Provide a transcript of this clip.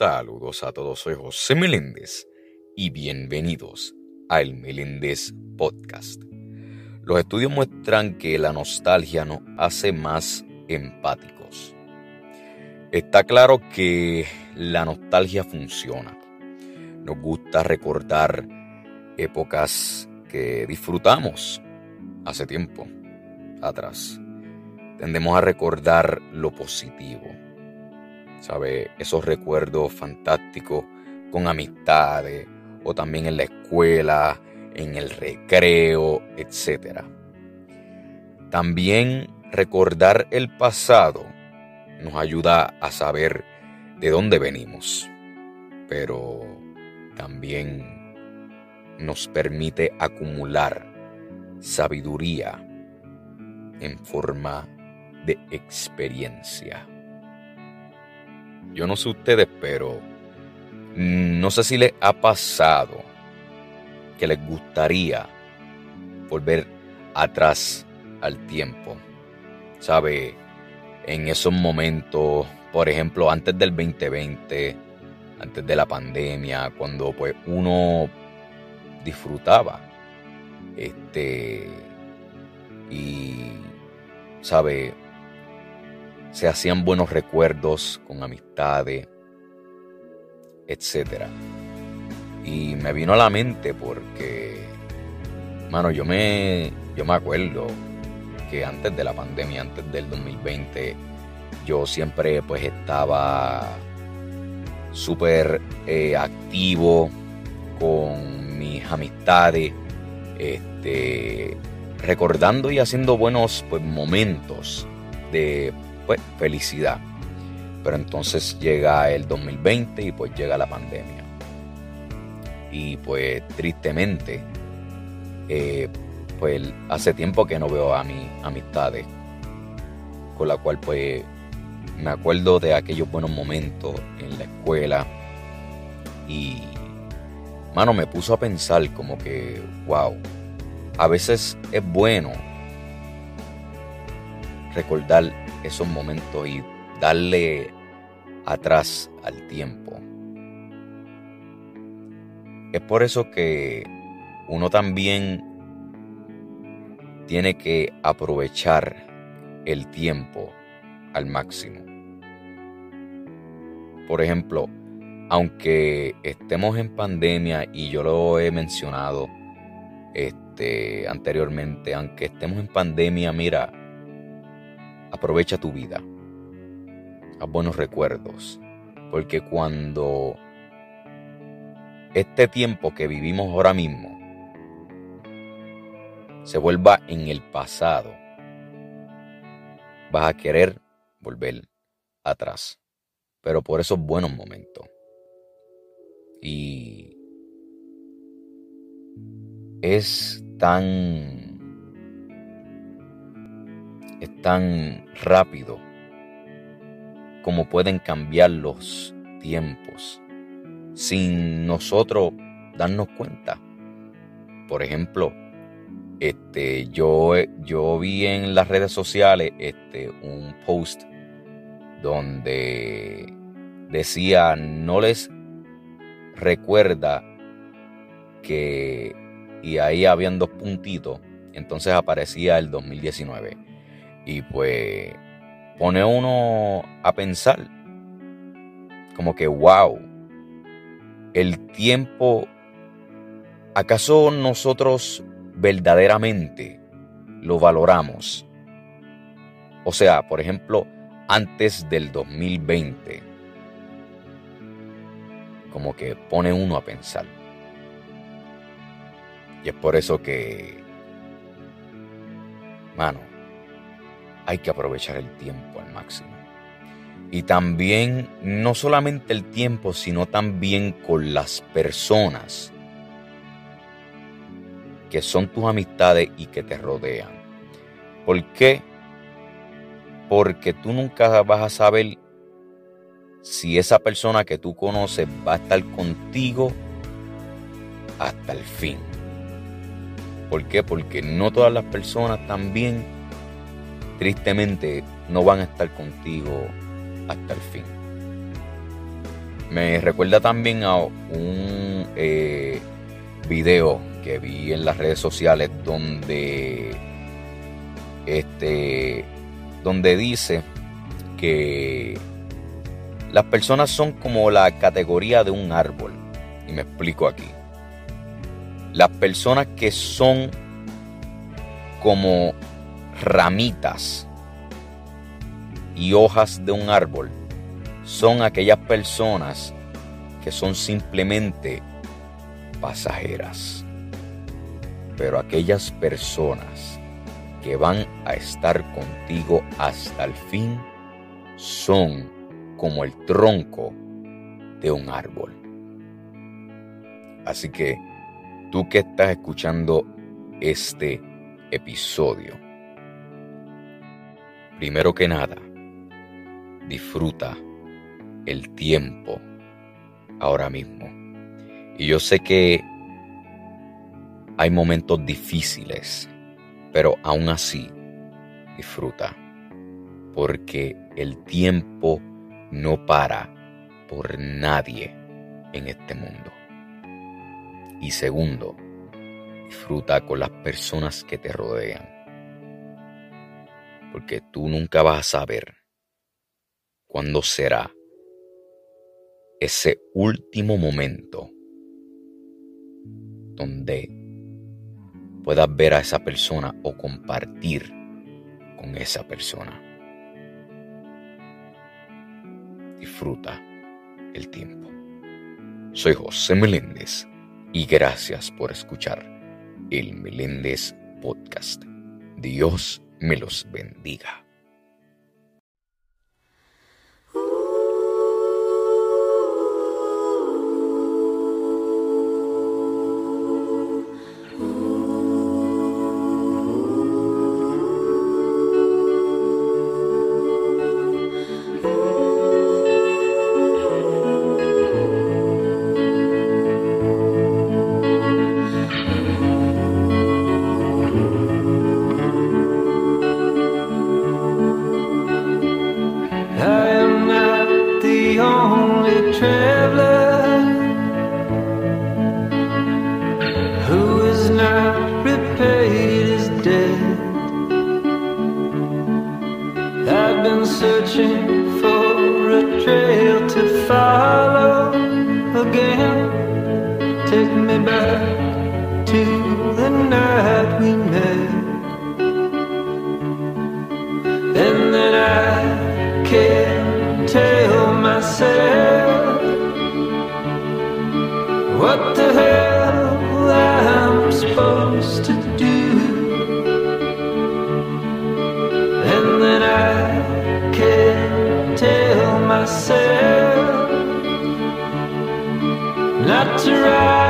Saludos a todos, soy José Meléndez y bienvenidos al Meléndez Podcast. Los estudios muestran que la nostalgia nos hace más empáticos. Está claro que la nostalgia funciona. Nos gusta recordar épocas que disfrutamos hace tiempo atrás. Tendemos a recordar lo positivo ¿sabe? Esos recuerdos fantásticos con amistades o también en la escuela, en el recreo, etc. También recordar el pasado nos ayuda a saber de dónde venimos, pero también nos permite acumular sabiduría en forma de experiencia. Yo no sé ustedes, pero no sé si les ha pasado que les gustaría volver atrás al tiempo. ¿Sabe? En esos momentos, por ejemplo, antes del 2020, antes de la pandemia, cuando pues uno disfrutaba este y sabe se hacían buenos recuerdos con amistades, etc. Y me vino a la mente porque, mano, yo me, yo me acuerdo que antes de la pandemia, antes del 2020, yo siempre pues estaba súper eh, activo con mis amistades, este, recordando y haciendo buenos pues, momentos de pues, felicidad. Pero entonces llega el 2020 y pues llega la pandemia. Y pues tristemente, eh, pues hace tiempo que no veo a mis amistades, con la cual pues me acuerdo de aquellos buenos momentos en la escuela y, mano, me puso a pensar como que, wow, a veces es bueno recordar esos momentos y darle atrás al tiempo. Es por eso que uno también tiene que aprovechar el tiempo al máximo. Por ejemplo, aunque estemos en pandemia y yo lo he mencionado este, anteriormente, aunque estemos en pandemia, mira, aprovecha tu vida. Haz buenos recuerdos. Porque cuando este tiempo que vivimos ahora mismo se vuelva en el pasado, vas a querer volver atrás. Pero por esos buenos momentos. Y es tan tan rápido como pueden cambiar los tiempos sin nosotros darnos cuenta. Por ejemplo, este, yo, yo vi en las redes sociales este, un post donde decía, no les recuerda que, y ahí habían dos puntitos, entonces aparecía el 2019 y pues pone uno a pensar como que, wow, el tiempo, ¿acaso nosotros verdaderamente lo valoramos? O sea, por ejemplo, antes del 2020, como que pone uno a pensar. Y es por eso que, mano, hay que aprovechar el tiempo al máximo. Y también, no solamente el tiempo, sino también con las personas que son tus amistades y que te rodean. ¿Por qué? Porque tú nunca vas a saber si esa persona que tú conoces va a estar contigo hasta el fin. ¿Por qué? Porque no todas las personas también tristemente no van a estar contigo hasta el fin. Me recuerda también a un eh, video que vi en las redes sociales donde este donde dice que las personas son como la categoría de un árbol y me explico aquí las personas que son como ramitas y hojas de un árbol son aquellas personas que son simplemente pasajeras. Pero aquellas personas que van a estar contigo hasta el fin son como el tronco de un árbol. Así que tú que estás escuchando este episodio, primero que nada, disfruta el tiempo ahora mismo. Y yo sé que hay momentos difíciles, pero aún así disfruta, porque el tiempo no para por nadie en este mundo. Y segundo, disfruta con las personas que te rodean, porque tú nunca vas a saber cuándo será ese último momento donde puedas ver a esa persona o compartir con esa persona. Disfruta el tiempo. Soy José Meléndez y gracias por escuchar el Meléndez Podcast. Dios me los bendiga. again. Take me back to the night we met. And then I can tell myself. not to ride.